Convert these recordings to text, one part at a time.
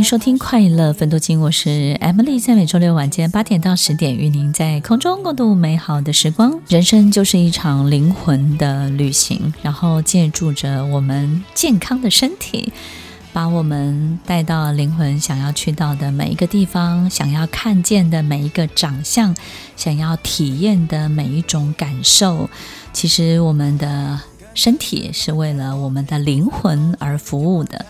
迎收听快乐分多精，我是 Emily，在每周六晚间八点到十点，与您在空中共度美好的时光。人生就是一场灵魂的旅行，然后借助着我们健康的身体，把我们带到灵魂想要去到的每一个地方，想要看见的每一个长相，想要体验的每一种感受。其实，我们的身体是为了我们的灵魂而服务的。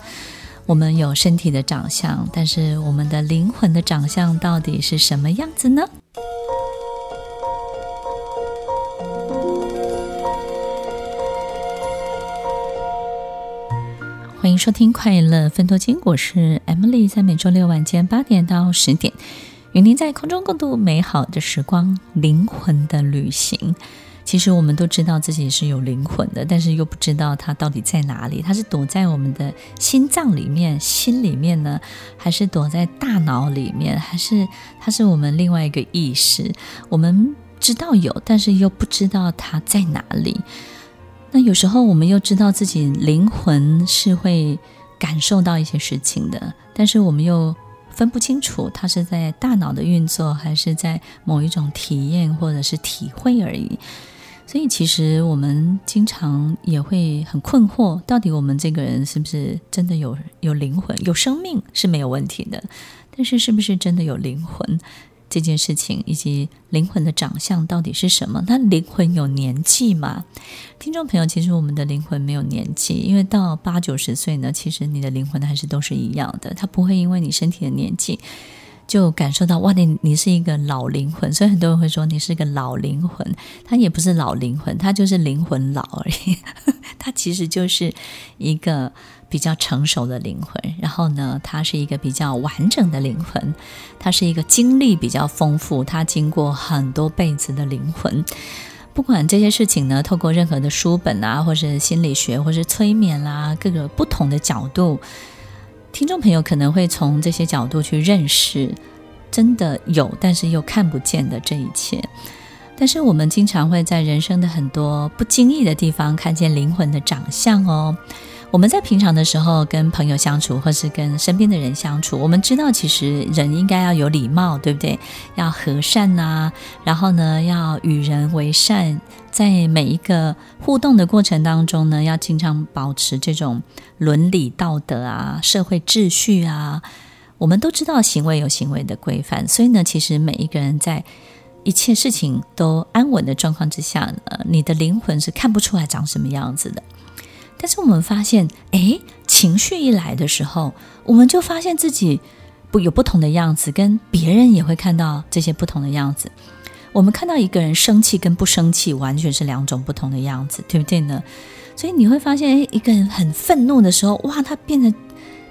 我们有身体的长相，但是我们的灵魂的长相到底是什么样子呢？欢迎收听快乐分多精，我是 Emily，在每周六晚间八点到十点，与您在空中共度美好的时光，灵魂的旅行。其实我们都知道自己是有灵魂的，但是又不知道它到底在哪里。它是躲在我们的心脏里面、心里面呢，还是躲在大脑里面，还是它是我们另外一个意识？我们知道有，但是又不知道它在哪里。那有时候我们又知道自己灵魂是会感受到一些事情的，但是我们又分不清楚它是在大脑的运作，还是在某一种体验或者是体会而已。所以，其实我们经常也会很困惑，到底我们这个人是不是真的有有灵魂、有生命是没有问题的，但是是不是真的有灵魂这件事情，以及灵魂的长相到底是什么？那灵魂有年纪吗？听众朋友，其实我们的灵魂没有年纪，因为到八九十岁呢，其实你的灵魂还是都是一样的，它不会因为你身体的年纪。就感受到哇，你你是一个老灵魂，所以很多人会说你是个老灵魂。他也不是老灵魂，他就是灵魂老而已。他其实就是一个比较成熟的灵魂。然后呢，他是一个比较完整的灵魂，他是一个经历比较丰富，他经过很多辈子的灵魂。不管这些事情呢，透过任何的书本啊，或是心理学，或是催眠啦、各个不同的角度。听众朋友可能会从这些角度去认识，真的有，但是又看不见的这一切。但是我们经常会在人生的很多不经意的地方看见灵魂的长相哦。我们在平常的时候跟朋友相处，或是跟身边的人相处，我们知道其实人应该要有礼貌，对不对？要和善呐、然后呢，要与人为善，在每一个互动的过程当中呢，要经常保持这种伦理道德啊、社会秩序啊。我们都知道行为有行为的规范，所以呢，其实每一个人在一切事情都安稳的状况之下呃，你的灵魂是看不出来长什么样子的。但是我们发现，诶，情绪一来的时候，我们就发现自己不有不同的样子，跟别人也会看到这些不同的样子。我们看到一个人生气跟不生气，完全是两种不同的样子，对不对呢？所以你会发现，诶，一个人很愤怒的时候，哇，他变得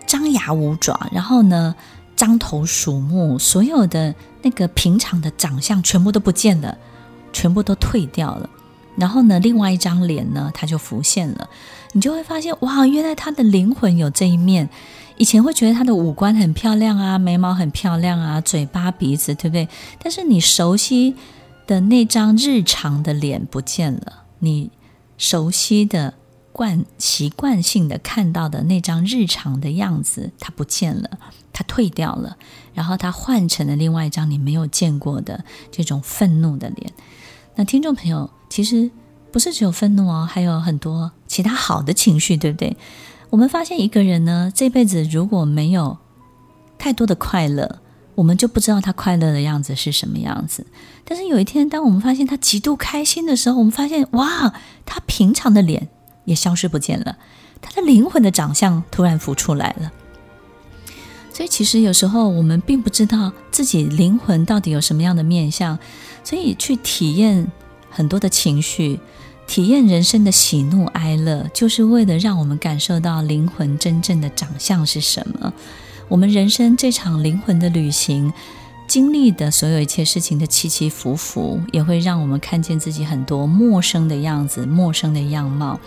张牙舞爪，然后呢，獐头鼠目，所有的那个平常的长相全部都不见了，全部都退掉了。然后呢，另外一张脸呢，它就浮现了。你就会发现，哇，原来他的灵魂有这一面。以前会觉得他的五官很漂亮啊，眉毛很漂亮啊，嘴巴鼻子，对不对？但是你熟悉的那张日常的脸不见了，你熟悉的惯习惯性的看到的那张日常的样子，它不见了，它退掉了，然后它换成了另外一张你没有见过的这种愤怒的脸。那听众朋友，其实。不是只有愤怒哦，还有很多其他好的情绪，对不对？我们发现一个人呢，这辈子如果没有太多的快乐，我们就不知道他快乐的样子是什么样子。但是有一天，当我们发现他极度开心的时候，我们发现哇，他平常的脸也消失不见了，他的灵魂的长相突然浮出来了。所以其实有时候我们并不知道自己灵魂到底有什么样的面相，所以去体验很多的情绪。体验人生的喜怒哀乐，就是为了让我们感受到灵魂真正的长相是什么。我们人生这场灵魂的旅行，经历的所有一切事情的起起伏伏，也会让我们看见自己很多陌生的样子、陌生的样貌。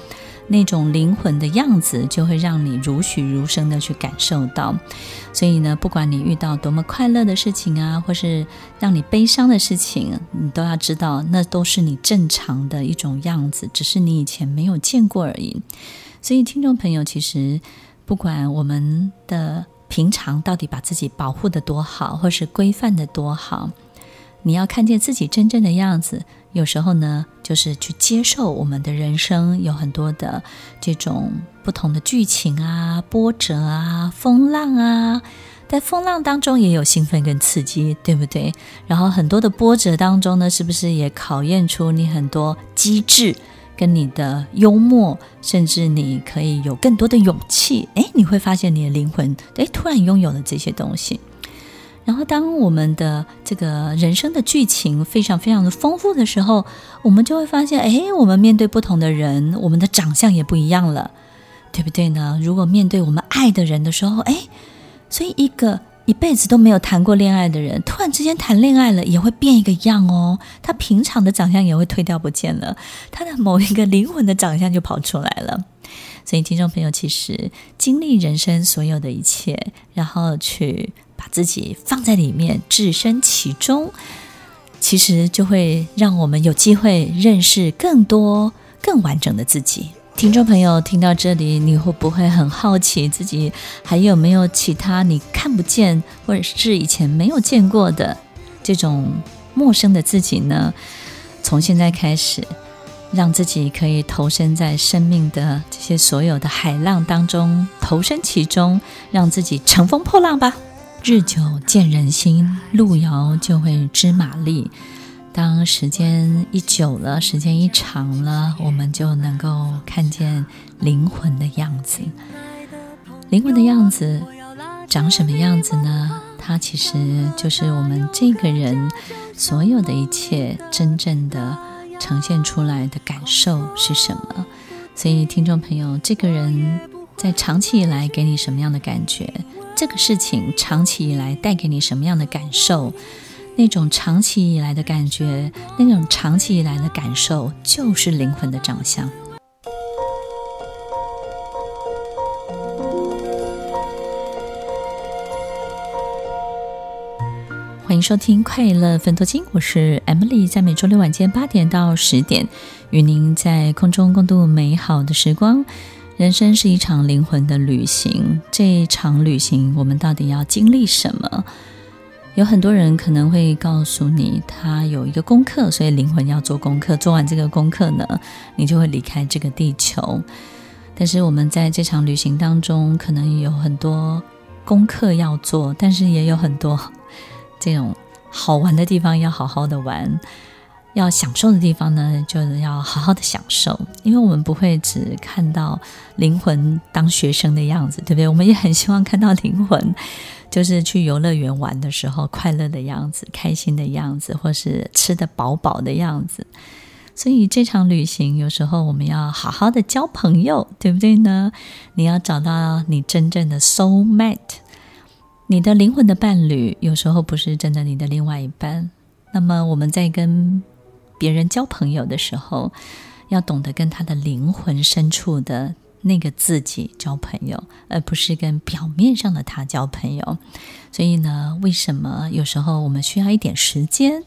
那种灵魂的样子，就会让你如许如生的去感受到。所以呢，不管你遇到多么快乐的事情啊，或是让你悲伤的事情，你都要知道，那都是你正常的一种样子，只是你以前没有见过而已。所以，听众朋友，其实不管我们的平常到底把自己保护得多好，或是规范得多好，你要看见自己真正的样子。有时候呢，就是去接受我们的人生有很多的这种不同的剧情啊、波折啊、风浪啊，在风浪当中也有兴奋跟刺激，对不对？然后很多的波折当中呢，是不是也考验出你很多机智跟你的幽默，甚至你可以有更多的勇气？诶，你会发现你的灵魂，诶，突然拥有了这些东西。然后，当我们的这个人生的剧情非常非常的丰富的时候，我们就会发现，哎，我们面对不同的人，我们的长相也不一样了，对不对呢？如果面对我们爱的人的时候，哎，所以一个一辈子都没有谈过恋爱的人，突然之间谈恋爱了，也会变一个样哦。他平常的长相也会退掉不见了，他的某一个灵魂的长相就跑出来了。所以，听众朋友，其实经历人生所有的一切，然后去。把自己放在里面，置身其中，其实就会让我们有机会认识更多、更完整的自己。听众朋友，听到这里，你会不会很好奇自己还有没有其他你看不见，或者是以前没有见过的这种陌生的自己呢？从现在开始，让自己可以投身在生命的这些所有的海浪当中，投身其中，让自己乘风破浪吧。日久见人心，路遥就会知马力。当时间一久了，时间一长了，我们就能够看见灵魂的样子。灵魂的样子长什么样子呢？它其实就是我们这个人所有的一切真正的呈现出来的感受是什么。所以，听众朋友，这个人在长期以来给你什么样的感觉？这个事情长期以来带给你什么样的感受？那种长期以来的感觉，那种长期以来的感受，就是灵魂的长相。欢迎收听《快乐芬多金》，我是 Emily，在每周六晚间八点到十点，与您在空中共度美好的时光。人生是一场灵魂的旅行，这一场旅行我们到底要经历什么？有很多人可能会告诉你，他有一个功课，所以灵魂要做功课。做完这个功课呢，你就会离开这个地球。但是我们在这场旅行当中，可能有很多功课要做，但是也有很多这种好玩的地方要好好的玩。要享受的地方呢，就是要好好的享受，因为我们不会只看到灵魂当学生的样子，对不对？我们也很希望看到灵魂，就是去游乐园玩的时候快乐的样子、开心的样子，或是吃得饱饱的样子。所以这场旅行，有时候我们要好好的交朋友，对不对呢？你要找到你真正的 soul mate，你的灵魂的伴侣，有时候不是真的你的另外一半。那么我们在跟别人交朋友的时候，要懂得跟他的灵魂深处的那个自己交朋友，而不是跟表面上的他交朋友。所以呢，为什么有时候我们需要一点时间，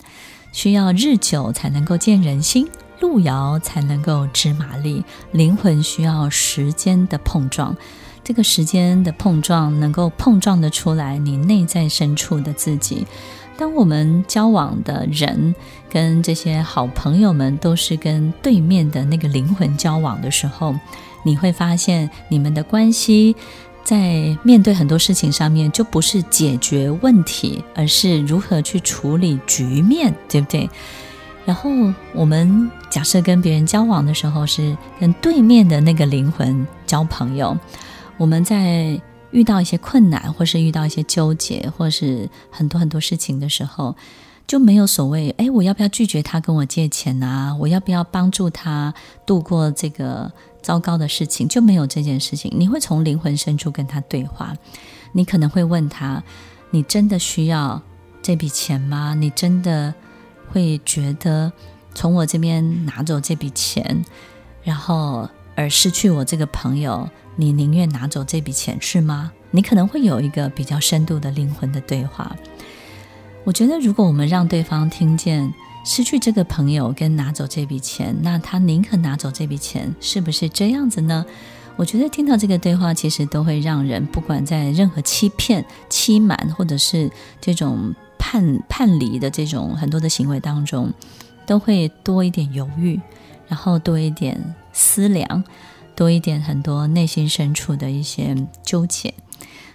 需要日久才能够见人心，路遥才能够知马力，灵魂需要时间的碰撞。这个时间的碰撞，能够碰撞得出来你内在深处的自己。当我们交往的人跟这些好朋友们都是跟对面的那个灵魂交往的时候，你会发现你们的关系在面对很多事情上面就不是解决问题，而是如何去处理局面，对不对？然后我们假设跟别人交往的时候是跟对面的那个灵魂交朋友，我们在。遇到一些困难，或是遇到一些纠结，或是很多很多事情的时候，就没有所谓，哎，我要不要拒绝他跟我借钱啊？我要不要帮助他度过这个糟糕的事情？就没有这件事情。你会从灵魂深处跟他对话，你可能会问他：你真的需要这笔钱吗？你真的会觉得从我这边拿走这笔钱，然后而失去我这个朋友？你宁愿拿走这笔钱是吗？你可能会有一个比较深度的灵魂的对话。我觉得，如果我们让对方听见失去这个朋友跟拿走这笔钱，那他宁可拿走这笔钱，是不是这样子呢？我觉得听到这个对话，其实都会让人不管在任何欺骗、欺瞒，或者是这种叛叛离的这种很多的行为当中，都会多一点犹豫，然后多一点思量。多一点很多内心深处的一些纠结，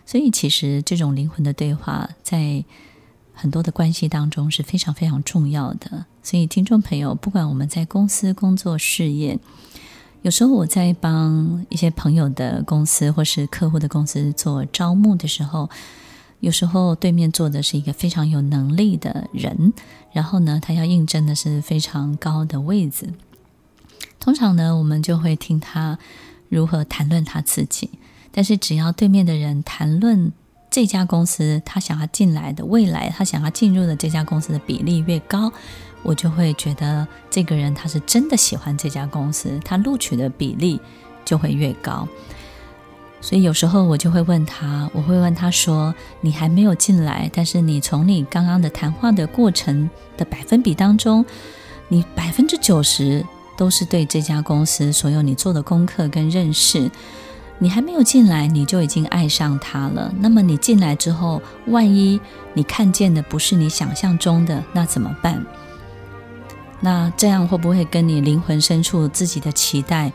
所以其实这种灵魂的对话在很多的关系当中是非常非常重要的。所以听众朋友，不管我们在公司工作、事业，有时候我在帮一些朋友的公司或是客户的公司做招募的时候，有时候对面坐的是一个非常有能力的人，然后呢，他要应征的是非常高的位子。通常呢，我们就会听他如何谈论他自己。但是，只要对面的人谈论这家公司，他想要进来的未来，他想要进入的这家公司的比例越高，我就会觉得这个人他是真的喜欢这家公司，他录取的比例就会越高。所以有时候我就会问他，我会问他说：“你还没有进来，但是你从你刚刚的谈话的过程的百分比当中，你百分之九十。”都是对这家公司所有你做的功课跟认识，你还没有进来，你就已经爱上他了。那么你进来之后，万一你看见的不是你想象中的，那怎么办？那这样会不会跟你灵魂深处自己的期待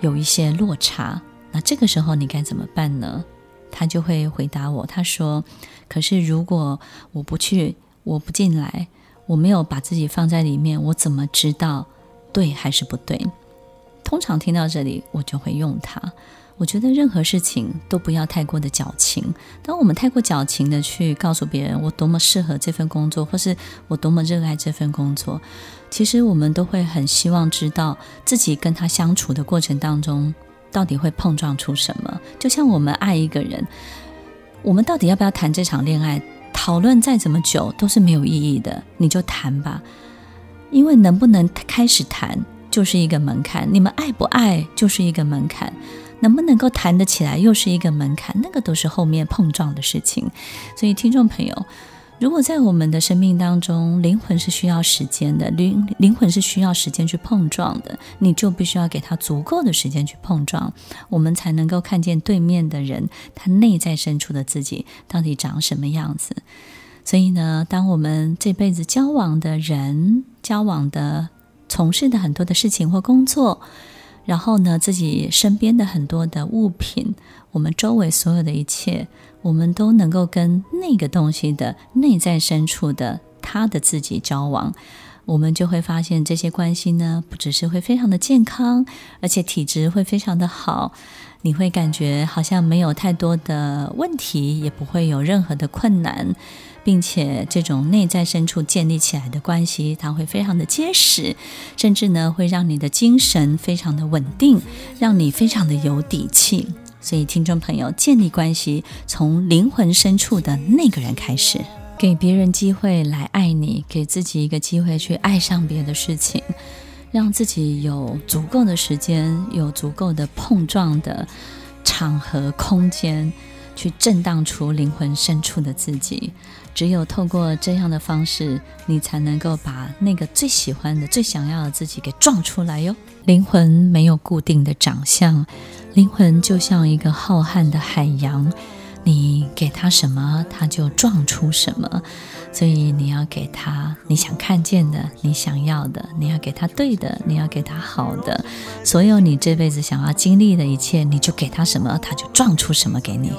有一些落差？那这个时候你该怎么办呢？他就会回答我，他说：“可是如果我不去，我不进来，我没有把自己放在里面，我怎么知道？”对还是不对？通常听到这里，我就会用它。我觉得任何事情都不要太过的矫情。当我们太过矫情的去告诉别人我多么适合这份工作，或是我多么热爱这份工作，其实我们都会很希望知道自己跟他相处的过程当中，到底会碰撞出什么。就像我们爱一个人，我们到底要不要谈这场恋爱？讨论再怎么久都是没有意义的，你就谈吧。因为能不能开始谈就是一个门槛，你们爱不爱就是一个门槛，能不能够谈得起来又是一个门槛，那个都是后面碰撞的事情。所以，听众朋友，如果在我们的生命当中，灵魂是需要时间的，灵灵魂是需要时间去碰撞的，你就必须要给他足够的时间去碰撞，我们才能够看见对面的人他内在深处的自己到底长什么样子。所以呢，当我们这辈子交往的人，交往的、从事的很多的事情或工作，然后呢，自己身边的很多的物品，我们周围所有的一切，我们都能够跟那个东西的内在深处的他的自己交往，我们就会发现这些关系呢，不只是会非常的健康，而且体质会非常的好。你会感觉好像没有太多的问题，也不会有任何的困难。并且，这种内在深处建立起来的关系，它会非常的结实，甚至呢，会让你的精神非常的稳定，让你非常的有底气。所以，听众朋友，建立关系从灵魂深处的那个人开始，给别人机会来爱你，给自己一个机会去爱上别的事情，让自己有足够的时间，有足够的碰撞的场合空间，去震荡出灵魂深处的自己。只有透过这样的方式，你才能够把那个最喜欢的、最想要的自己给撞出来哟。灵魂没有固定的长相，灵魂就像一个浩瀚的海洋，你给他什么，他就撞出什么。所以你要给他你想看见的、你想要的，你要给他对的，你要给他好的。所有你这辈子想要经历的一切，你就给他什么，他就撞出什么给你。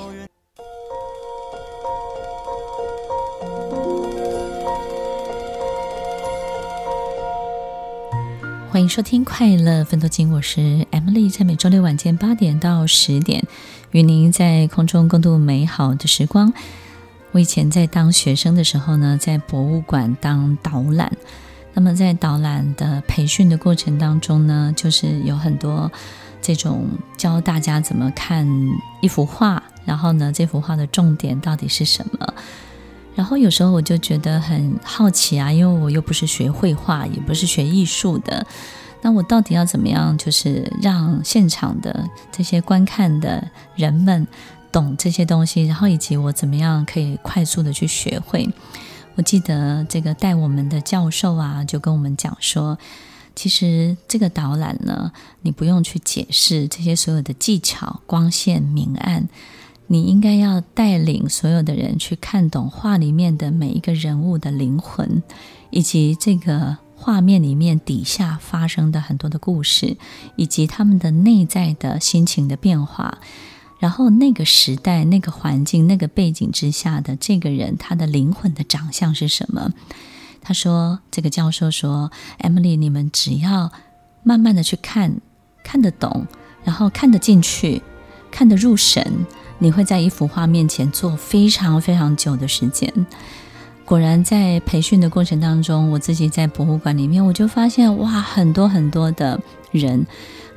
欢迎收听《快乐分多金》，我是 Emily，在每周六晚间八点到十点，与您在空中共度美好的时光。我以前在当学生的时候呢，在博物馆当导览。那么在导览的培训的过程当中呢，就是有很多这种教大家怎么看一幅画，然后呢，这幅画的重点到底是什么？然后有时候我就觉得很好奇啊，因为我又不是学绘画，也不是学艺术的，那我到底要怎么样，就是让现场的这些观看的人们。懂这些东西，然后以及我怎么样可以快速的去学会。我记得这个带我们的教授啊，就跟我们讲说，其实这个导览呢，你不用去解释这些所有的技巧、光线、明暗，你应该要带领所有的人去看懂画里面的每一个人物的灵魂，以及这个画面里面底下发生的很多的故事，以及他们的内在的心情的变化。然后那个时代、那个环境、那个背景之下的这个人，他的灵魂的长相是什么？他说：“这个教授说，Emily，你们只要慢慢的去看，看得懂，然后看得进去，看得入神，你会在一幅画面前坐非常非常久的时间。”果然，在培训的过程当中，我自己在博物馆里面，我就发现哇，很多很多的人。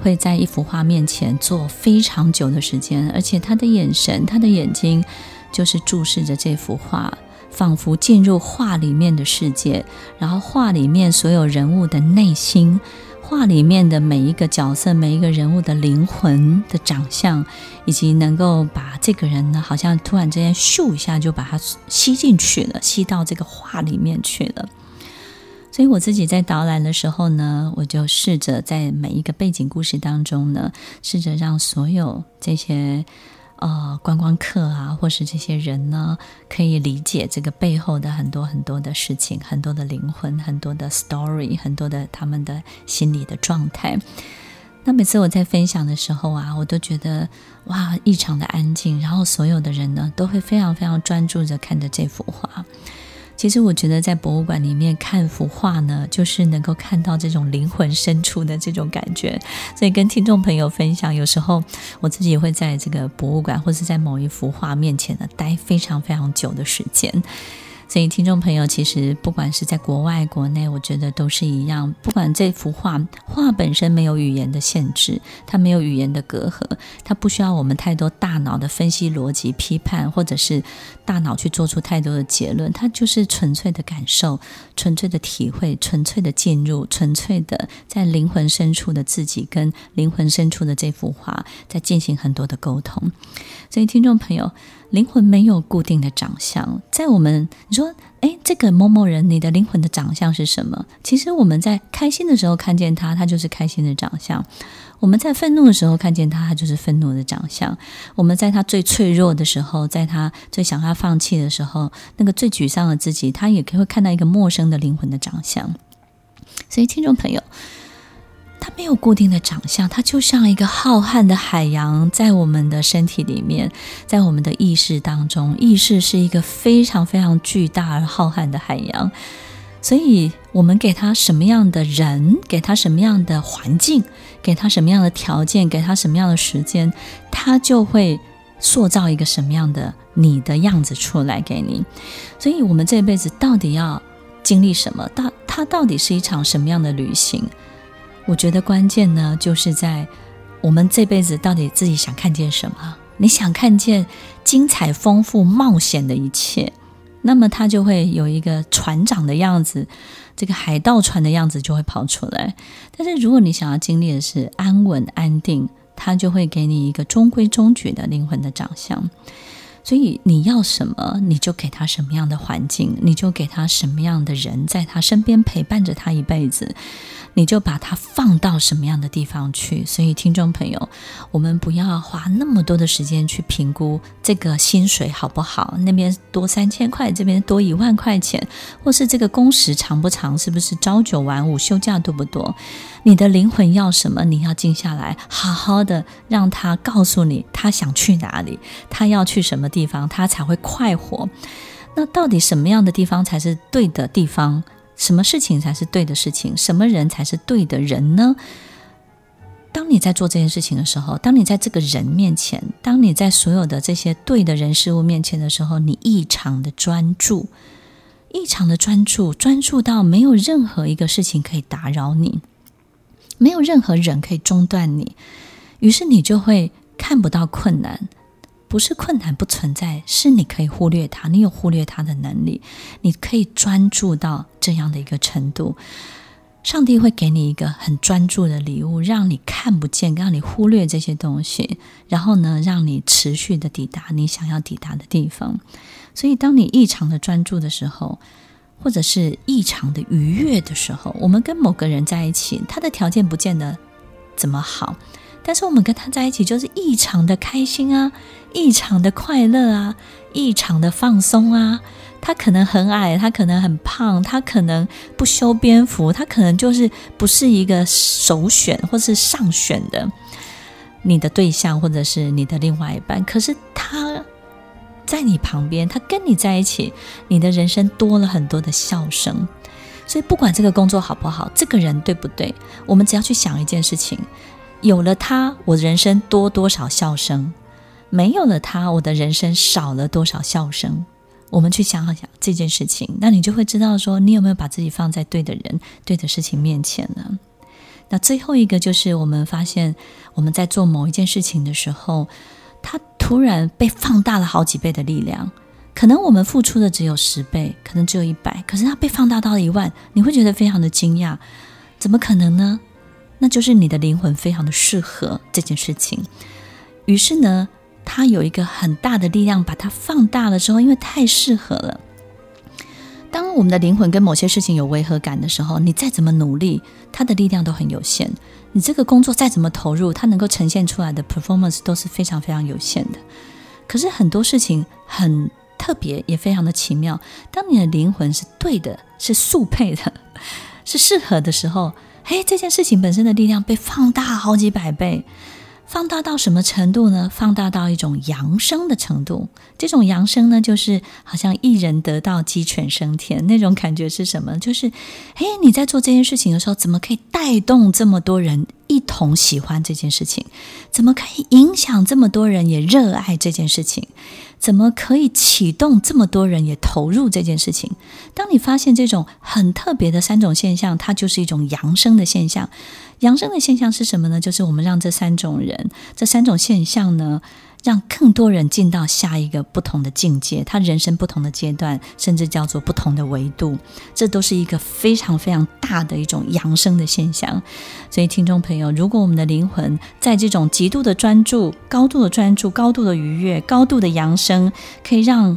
会在一幅画面前坐非常久的时间，而且他的眼神、他的眼睛就是注视着这幅画，仿佛进入画里面的世界，然后画里面所有人物的内心，画里面的每一个角色、每一个人物的灵魂的长相，以及能够把这个人呢，好像突然之间咻一下就把他吸进去了，吸到这个画里面去了。所以我自己在导览的时候呢，我就试着在每一个背景故事当中呢，试着让所有这些呃观光客啊，或是这些人呢，可以理解这个背后的很多很多的事情，很多的灵魂，很多的 story，很多的他们的心理的状态。那每次我在分享的时候啊，我都觉得哇，异常的安静，然后所有的人呢，都会非常非常专注着看着这幅画。其实我觉得在博物馆里面看幅画呢，就是能够看到这种灵魂深处的这种感觉。所以跟听众朋友分享，有时候我自己会在这个博物馆或是在某一幅画面前呢，待非常非常久的时间。所以，听众朋友，其实不管是在国外、国内，我觉得都是一样。不管这幅画，画本身没有语言的限制，它没有语言的隔阂，它不需要我们太多大脑的分析、逻辑、批判，或者是大脑去做出太多的结论。它就是纯粹的感受、纯粹的体会、纯粹的进入、纯粹的在灵魂深处的自己跟灵魂深处的这幅画在进行很多的沟通。所以，听众朋友。灵魂没有固定的长相，在我们你说，诶，这个某某人，你的灵魂的长相是什么？其实我们在开心的时候看见他，他就是开心的长相；我们在愤怒的时候看见他，他就是愤怒的长相；我们在他最脆弱的时候，在他最想要放弃的时候，那个最沮丧的自己，他也会看到一个陌生的灵魂的长相。所以，听众朋友。它没有固定的长相，它就像一个浩瀚的海洋，在我们的身体里面，在我们的意识当中，意识是一个非常非常巨大而浩瀚的海洋。所以，我们给他什么样的人，给他什么样的环境，给他什么样的条件，给他什么样的时间，他就会塑造一个什么样的你的样子出来给你。所以，我们这辈子到底要经历什么？到它到底是一场什么样的旅行？我觉得关键呢，就是在我们这辈子到底自己想看见什么？你想看见精彩、丰富、冒险的一切，那么它就会有一个船长的样子，这个海盗船的样子就会跑出来。但是如果你想要经历的是安稳、安定，它就会给你一个中规中矩的灵魂的长相。所以你要什么，你就给他什么样的环境，你就给他什么样的人，在他身边陪伴着他一辈子。你就把它放到什么样的地方去？所以，听众朋友，我们不要花那么多的时间去评估这个薪水好不好，那边多三千块，这边多一万块钱，或是这个工时长不长，是不是朝九晚五，休假多不多？你的灵魂要什么？你要静下来，好好的让他告诉你，他想去哪里，他要去什么地方，他才会快活。那到底什么样的地方才是对的地方？什么事情才是对的事情？什么人才是对的人呢？当你在做这件事情的时候，当你在这个人面前，当你在所有的这些对的人事物面前的时候，你异常的专注，异常的专注，专注到没有任何一个事情可以打扰你，没有任何人可以中断你，于是你就会看不到困难，不是困难不存在，是你可以忽略它，你有忽略它的能力，你可以专注到这样的一个程度。上帝会给你一个很专注的礼物，让你看不见，让你忽略这些东西，然后呢，让你持续的抵达你想要抵达的地方。所以，当你异常的专注的时候，或者是异常的愉悦的时候，我们跟某个人在一起，他的条件不见得怎么好，但是我们跟他在一起就是异常的开心啊，异常的快乐啊，异常的放松啊。他可能很矮，他可能很胖，他可能不修边幅，他可能就是不是一个首选或是上选的你的对象，或者是你的另外一半。可是他在你旁边，他跟你在一起，你的人生多了很多的笑声。所以不管这个工作好不好，这个人对不对，我们只要去想一件事情：有了他，我的人生多多少笑声；没有了他，我的人生少了多少笑声。我们去想想这件事情，那你就会知道说，你有没有把自己放在对的人、对的事情面前呢？那最后一个就是，我们发现我们在做某一件事情的时候，它突然被放大了好几倍的力量。可能我们付出的只有十倍，可能只有一百，可是它被放大到了一万，你会觉得非常的惊讶。怎么可能呢？那就是你的灵魂非常的适合这件事情。于是呢，它有一个很大的力量，把它放大了之后，因为太适合了。当我们的灵魂跟某些事情有违和感的时候，你再怎么努力，它的力量都很有限。你这个工作再怎么投入，它能够呈现出来的 performance 都是非常非常有限的。可是很多事情很特别，也非常的奇妙。当你的灵魂是对的，是速配的，是适合的时候，嘿，这件事情本身的力量被放大好几百倍。放大到什么程度呢？放大到一种扬升的程度。这种扬升呢，就是好像一人得道，鸡犬升天那种感觉是什么？就是，哎，你在做这件事情的时候，怎么可以带动这么多人一同喜欢这件事情？怎么可以影响这么多人也热爱这件事情？怎么可以启动这么多人也投入这件事情？当你发现这种很特别的三种现象，它就是一种扬升的现象。扬升的现象是什么呢？就是我们让这三种人、这三种现象呢，让更多人进到下一个不同的境界，他人生不同的阶段，甚至叫做不同的维度，这都是一个非常非常大的一种扬升的现象。所以，听众朋友，如果我们的灵魂在这种极度的专注、高度的专注、高度的愉悦、高度的扬升，可以让。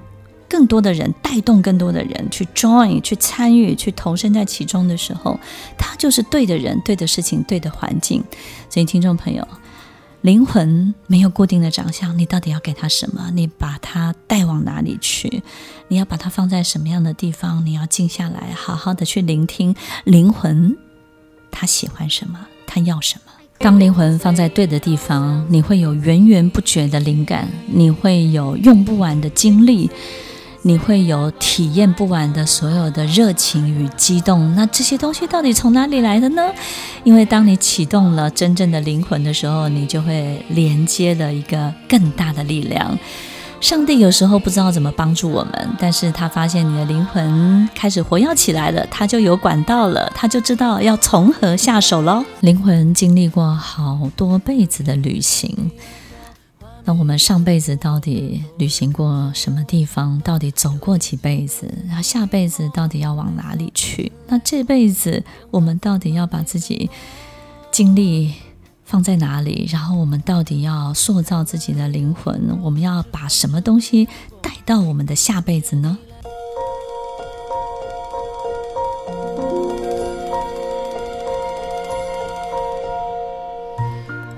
更多的人带动更多的人去 join、去参与、去投身在其中的时候，他就是对的人、对的事情、对的环境。所以，听众朋友，灵魂没有固定的长相，你到底要给他什么？你把他带往哪里去？你要把他放在什么样的地方？你要静下来，好好的去聆听灵魂，他喜欢什么？他要什么？当灵魂放在对的地方，你会有源源不绝的灵感，你会有用不完的精力。你会有体验不完的所有的热情与激动，那这些东西到底从哪里来的呢？因为当你启动了真正的灵魂的时候，你就会连接了一个更大的力量。上帝有时候不知道怎么帮助我们，但是他发现你的灵魂开始活跃起来了，他就有管道了，他就知道要从何下手喽。灵魂经历过好多辈子的旅行。那我们上辈子到底旅行过什么地方？到底走过几辈子？然后下辈子到底要往哪里去？那这辈子我们到底要把自己精力放在哪里？然后我们到底要塑造自己的灵魂？我们要把什么东西带到我们的下辈子呢？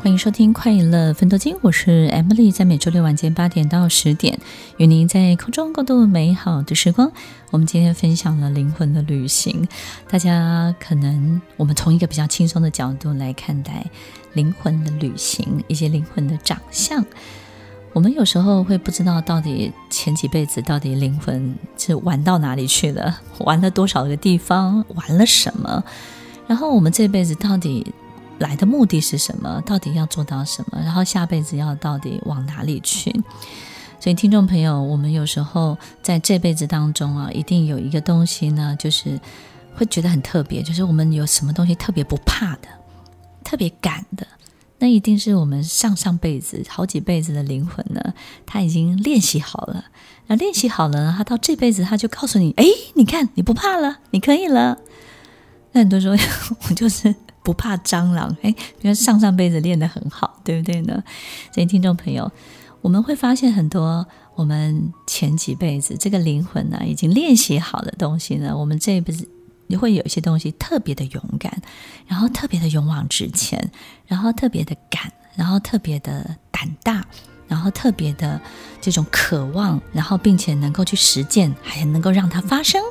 欢迎收听《快乐芬多精》，我是 Emily，在每周六晚间八点到十点，与您在空中共度美好的时光。我们今天分享了灵魂的旅行，大家可能我们从一个比较轻松的角度来看待灵魂的旅行，一些灵魂的长相。我们有时候会不知道到底前几辈子到底灵魂是玩到哪里去了，玩了多少个地方，玩了什么，然后我们这辈子到底。来的目的是什么？到底要做到什么？然后下辈子要到底往哪里去？所以，听众朋友，我们有时候在这辈子当中啊，一定有一个东西呢，就是会觉得很特别，就是我们有什么东西特别不怕的，特别敢的，那一定是我们上上辈子、好几辈子的灵魂呢，他已经练习好了。那练习好了呢，他到这辈子他就告诉你：哎，你看，你不怕了，你可以了。那很多人说，我就是不怕蟑螂。哎，因为上上辈子练得很好，对不对呢？所以，听众朋友。我们会发现很多我们前几辈子这个灵魂呢，已经练习好的东西呢，我们这一辈子也会有一些东西特别的勇敢，然后特别的勇往直前，然后特别的敢，然后特别的胆大。然后特别的这种渴望，然后并且能够去实践，还能够让它发生，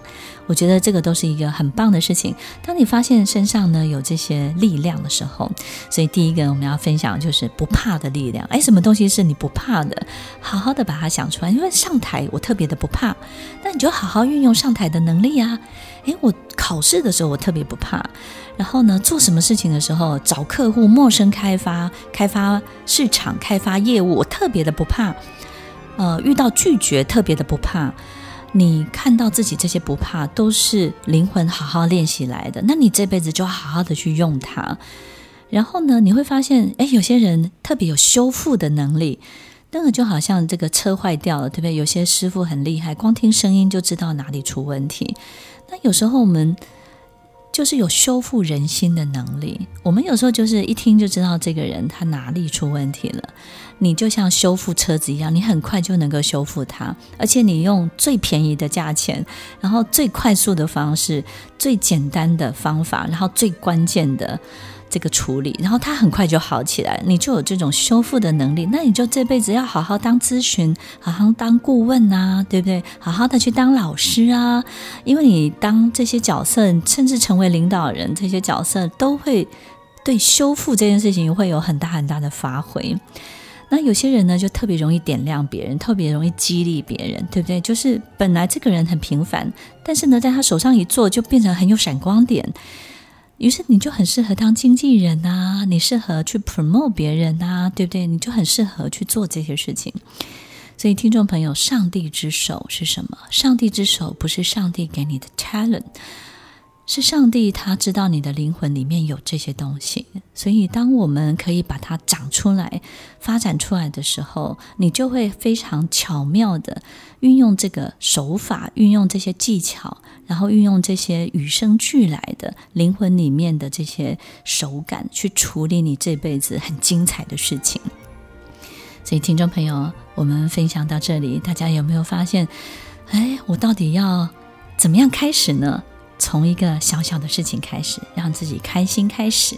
我觉得这个都是一个很棒的事情。当你发现身上呢有这些力量的时候，所以第一个我们要分享就是不怕的力量。哎，什么东西是你不怕的？好好的把它想出来。因为上台我特别的不怕，那你就好好运用上台的能力啊。哎，我考试的时候我特别不怕。然后呢，做什么事情的时候，找客户、陌生开发、开发市场、开发业务，我特别的不怕。呃，遇到拒绝特别的不怕。你看到自己这些不怕，都是灵魂好好练习来的。那你这辈子就好好的去用它。然后呢，你会发现，哎，有些人特别有修复的能力，那个就好像这个车坏掉了，对不对？有些师傅很厉害，光听声音就知道哪里出问题。那有时候我们。就是有修复人心的能力。我们有时候就是一听就知道这个人他哪里出问题了。你就像修复车子一样，你很快就能够修复它，而且你用最便宜的价钱，然后最快速的方式，最简单的方法，然后最关键的。这个处理，然后他很快就好起来，你就有这种修复的能力。那你就这辈子要好好当咨询，好好当顾问啊，对不对？好好的去当老师啊，因为你当这些角色，甚至成为领导人，这些角色都会对修复这件事情会有很大很大的发挥。那有些人呢，就特别容易点亮别人，特别容易激励别人，对不对？就是本来这个人很平凡，但是呢，在他手上一做，就变成很有闪光点。于是你就很适合当经纪人啊，你适合去 promote 别人啊，对不对？你就很适合去做这些事情。所以，听众朋友，上帝之手是什么？上帝之手不是上帝给你的 talent。是上帝，他知道你的灵魂里面有这些东西，所以当我们可以把它长出来、发展出来的时候，你就会非常巧妙地运用这个手法，运用这些技巧，然后运用这些与生俱来的灵魂里面的这些手感，去处理你这辈子很精彩的事情。所以，听众朋友，我们分享到这里，大家有没有发现？哎，我到底要怎么样开始呢？从一个小小的事情开始，让自己开心开始，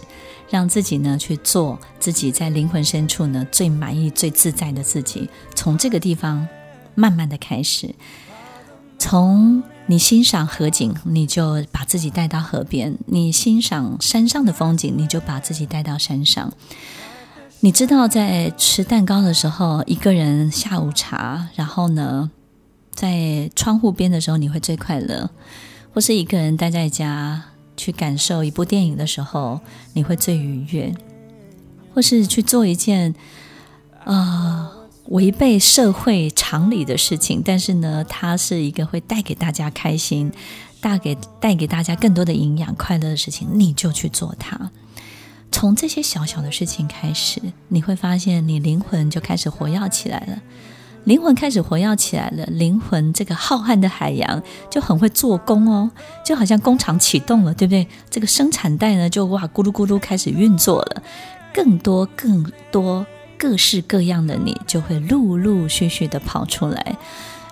让自己呢去做自己在灵魂深处呢最满意、最自在的自己。从这个地方慢慢的开始，从你欣赏河景，你就把自己带到河边；你欣赏山上的风景，你就把自己带到山上。你知道，在吃蛋糕的时候，一个人下午茶，然后呢，在窗户边的时候，你会最快乐。或是一个人待在家去感受一部电影的时候，你会最愉悦；或是去做一件啊、呃、违背社会常理的事情，但是呢，它是一个会带给大家开心、带给带给大家更多的营养、快乐的事情，你就去做它。从这些小小的事情开始，你会发现你灵魂就开始活跃起来了。灵魂开始活跃起来了，灵魂这个浩瀚的海洋就很会做工哦，就好像工厂启动了，对不对？这个生产带呢，就哇咕噜咕噜开始运作了，更多更多各式各样的你就会陆陆续续的跑出来。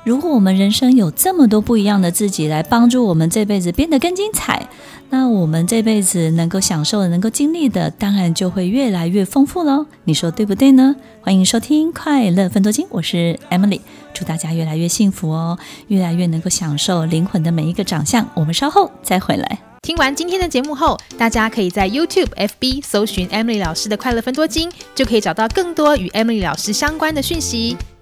如果我们人生有这么多不一样的自己来帮助我们这辈子变得更精彩，那我们这辈子能够享受的、能够经历的，当然就会越来越丰富喽。你说对不对呢？欢迎收听《快乐分多金》，我是 Emily，祝大家越来越幸福哦，越来越能够享受灵魂的每一个长相。我们稍后再回来。听完今天的节目后，大家可以在 YouTube、FB 搜寻 Emily 老师的《快乐分多金》，就可以找到更多与 Emily 老师相关的讯息。